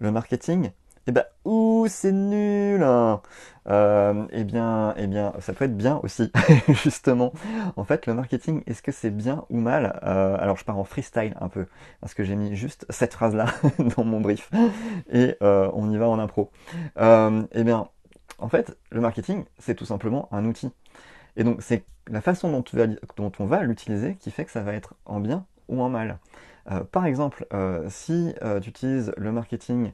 le marketing, eh ben, ouh, c'est nul. Hein. Euh, eh bien, eh bien, ça peut être bien aussi, justement. En fait, le marketing, est-ce que c'est bien ou mal? Euh, Alors, je pars en freestyle un peu, parce que j'ai mis juste cette phrase-là dans mon brief, et euh, on y va en impro. eh bien, en fait, le marketing, c'est tout simplement un outil. Et donc, c'est la façon dont, dont on va l'utiliser qui fait que ça va être en bien ou en mal. Euh, par exemple, euh, si euh, tu utilises le marketing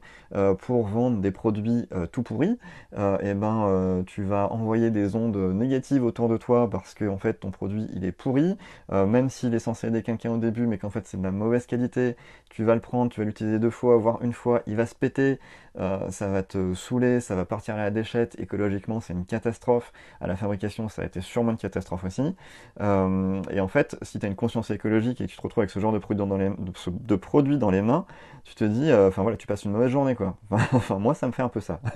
pour vendre des produits tout pourris, eh ben tu vas envoyer des ondes négatives autour de toi parce que en fait ton produit il est pourri, même s'il est censé aider quelqu'un au début, mais qu'en fait c'est de la mauvaise qualité, tu vas le prendre, tu vas l'utiliser deux fois, voire une fois, il va se péter, ça va te saouler, ça va partir à la déchette, écologiquement c'est une catastrophe, à la fabrication ça a été sûrement une catastrophe aussi. et en fait, si tu as une conscience écologique et que tu te retrouves avec ce genre de produit dans les, de, produits dans les mains, tu te dis, euh, enfin voilà, tu passes une mauvaise journée quoi. Enfin, moi ça me fait un peu ça.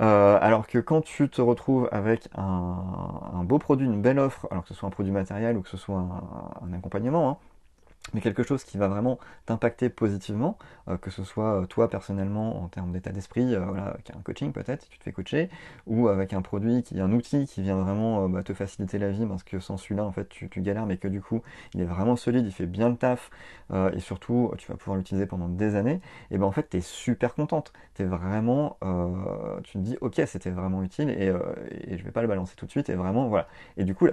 Euh, alors que quand tu te retrouves avec un, beau produit, une belle offre, alors que ce soit un produit matériel ou que ce soit un, accompagnement, hein, mais quelque chose qui va vraiment t'impacter positivement, euh, que ce soit euh, toi personnellement en termes d'état d'esprit, euh, avec un coaching peut-être, si tu te fais coacher, ou avec un produit, qui un outil qui vient vraiment bah, te faciliter la vie, parce que sans celui-là, en fait, tu, galères, mais que du coup, il est vraiment solide, il fait bien le taf, et surtout, tu vas pouvoir l'utiliser pendant des années, et ben en fait, tu es super contente. Tu es vraiment, tu te dis, ok, c'était vraiment utile, et, et je vais pas le balancer tout de suite, et vraiment, voilà. Et du coup,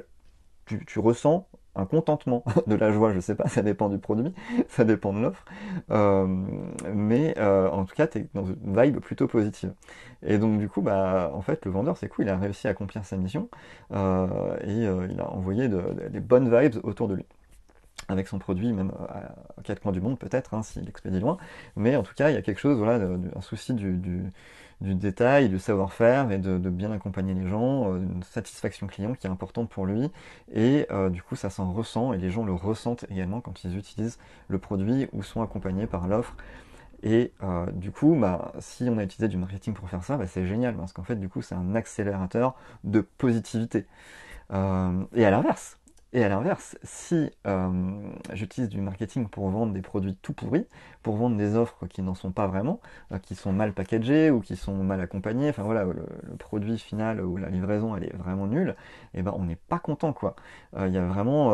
tu, tu ressens un contentement, de la joie, je sais pas, ça dépend du produit, ça dépend de l'offre, euh, mais euh, en tout cas, tu es dans une vibe plutôt positive. Et donc du coup, bah, en fait, le vendeur, c'est cool, il a réussi à accomplir sa mission, euh, et il a envoyé des bonnes vibes autour de lui avec son produit, même à quatre coins du monde peut-être, hein, s'il expédie loin, mais en tout cas, il y a quelque chose, voilà, un souci du du détail, du savoir-faire et de, bien accompagner les gens, euh, une satisfaction client qui est importante pour lui et euh, du coup ça s'en ressent et les gens le ressentent également quand ils utilisent le produit ou sont accompagnés par l'offre. Et euh, du coup, bah, si on a utilisé du marketing pour faire ça, bah, c'est génial parce qu'en fait, du coup, c'est un accélérateur de positivité. et à l'inverse, et à l'inverse, si euh, j'utilise du marketing pour vendre des produits tout pourris, pour vendre des offres qui n'en sont pas vraiment, euh, qui sont mal packagées ou qui sont mal accompagnées, enfin voilà, le, produit final ou la livraison elle est vraiment nulle, et eh ben on n'est pas content quoi. Euh, il y a vraiment,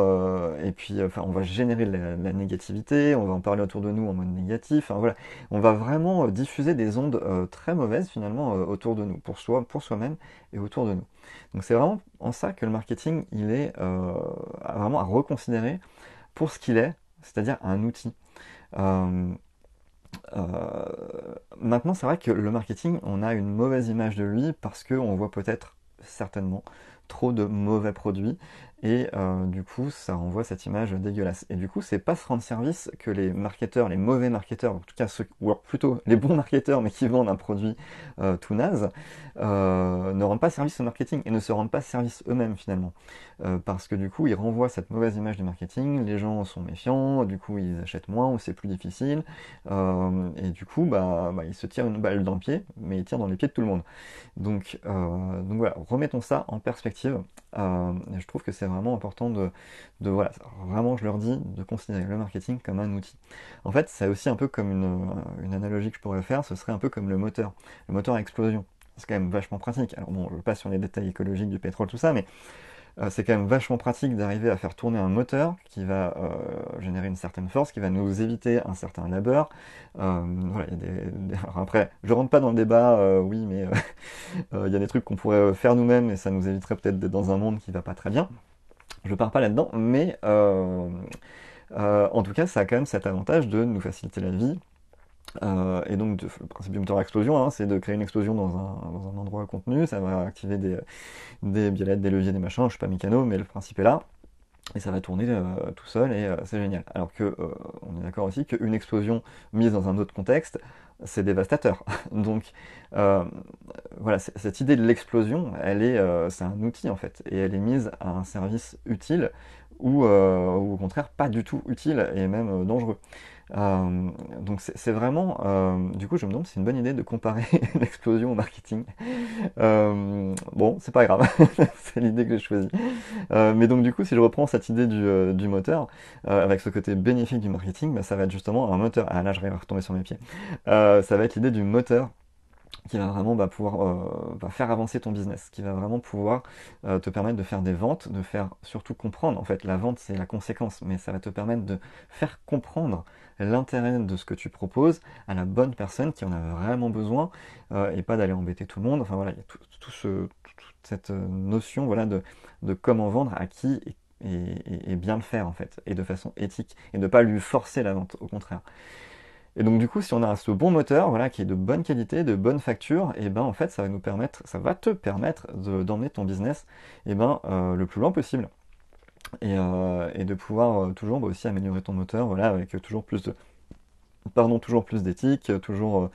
et puis enfin on va générer de la, négativité, on va en parler autour de nous en mode négatif, enfin voilà, on va vraiment diffuser des ondes très mauvaises finalement autour de nous, pour soi, pour soi-même et autour de nous. Donc c'est vraiment en ça que le marketing, il est vraiment à reconsidérer pour ce qu'il est, c'est-à-dire un outil. Euh, euh, maintenant, c'est vrai que le marketing, on a une mauvaise image de lui parce qu'on voit peut-être certainement trop de mauvais produits et euh, du coup ça renvoie cette image dégueulasse. Et du coup c'est pas se rendre service que les marketeurs, les mauvais marketeurs, en tout cas ceux, ou plutôt les bons marketeurs mais qui vendent un produit euh, tout naze, euh, ne rendent pas service au marketing et ne se rendent pas service eux-mêmes finalement. parce que du coup ils renvoient cette mauvaise image du marketing, les gens sont méfiants, du coup ils achètent moins ou c'est plus difficile, et du coup bah, bah, ils se tirent une balle dans le pied, mais ils tirent dans les pieds de tout le monde. Donc, donc voilà, remettons ça en perspective. Je trouve que c'est vraiment important de, voilà, vraiment je leur dis de considérer le marketing comme un outil. En fait, c'est aussi un peu comme une, une, analogie que je pourrais faire, ce serait un peu comme le moteur, le moteur à explosion. C'est quand même vachement pratique. Alors bon, je ne pas sur les détails écologiques du pétrole, tout ça, mais euh, c'est quand même vachement pratique d'arriver à faire tourner un moteur qui va euh, générer une certaine force, qui va nous éviter un certain labeur. Euh, après, je rentre pas dans le débat, oui, mais il y a des trucs qu'on pourrait faire nous-mêmes et ça nous éviterait peut-être d'être dans un monde qui va pas très bien. Je pars pas là-dedans, mais euh, euh, en tout cas, ça a quand même cet avantage de nous faciliter la vie. Euh, et donc, le principe du moteur à explosion, hein, c'est de créer une explosion dans un, dans un, endroit contenu. Ça va activer des, des des leviers, des machins. Je suis pas mécano, mais le principe est là. Et ça va tourner tout seul et c'est génial. Alors que on est d'accord aussi qu'une explosion mise dans un autre contexte, c'est dévastateur. Donc euh, voilà, cette idée de l'explosion, elle est, euh, c'est un outil en fait, et elle est mise à un service utile euh, ou au contraire pas du tout utile et même dangereux. Euh, donc c'est vraiment, euh, du coup je me demande si c'est une bonne idée de comparer l'explosion au marketing. Euh, bon, c'est pas grave, c'est l'idée que j'ai choisie. mais donc du coup si je reprends cette idée du, moteur, avec ce côté bénéfique du marketing, bah, ça va être justement un moteur. Ah là je vais retomber sur mes pieds. ça va être l'idée du moteur qui va vraiment bah, pouvoir euh, bah, faire avancer ton business, qui va vraiment pouvoir euh, te permettre de faire des ventes, de faire surtout comprendre. En fait, la vente, c'est la conséquence, mais ça va te permettre de faire comprendre l'intérêt de ce que tu proposes à la bonne personne qui en a vraiment besoin euh, et pas d'aller embêter tout le monde. Enfin voilà, il y a toute cette notion voilà, de, comment vendre à qui et, et, bien le faire en fait, et de façon éthique, et de ne pas lui forcer la vente, au contraire. Et donc du coup, si on a ce bon moteur, voilà, qui est de bonne qualité, de bonne facture, et eh ben en fait, ça va nous permettre, ça va te permettre d'emmener ton business, et eh ben euh, le plus loin possible. Et, euh, de pouvoir euh, toujours bah, aussi améliorer ton moteur, voilà, avec toujours plus de, pardon, toujours plus d'éthique, toujours,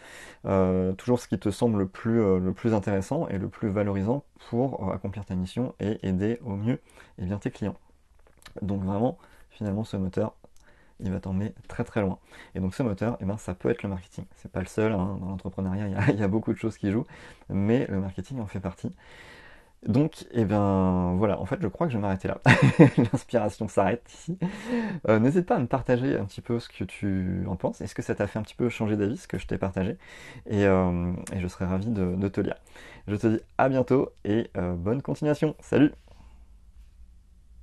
toujours ce qui te semble le plus, le plus intéressant et le plus valorisant pour accomplir ta mission et aider au mieux et bien tes clients. Donc vraiment, finalement, ce moteur, il va t'emmener très très loin. Et donc ce moteur, eh ben, ça peut être le marketing. C'est pas le seul, hein. dans l'entrepreneuriat, il y, a, beaucoup de choses qui jouent, mais le marketing en fait partie. Donc, et eh ben voilà, en fait, je crois que je vais m'arrêter là. L'inspiration s'arrête ici. Euh, n'hésite pas à me partager un petit peu ce que tu en penses. Est-ce que ça t'a fait un petit peu changer d'avis, ce que je t'ai partagé? Et, euh, je serais ravi de, te lire. Je te dis à bientôt et euh, bonne continuation. Salut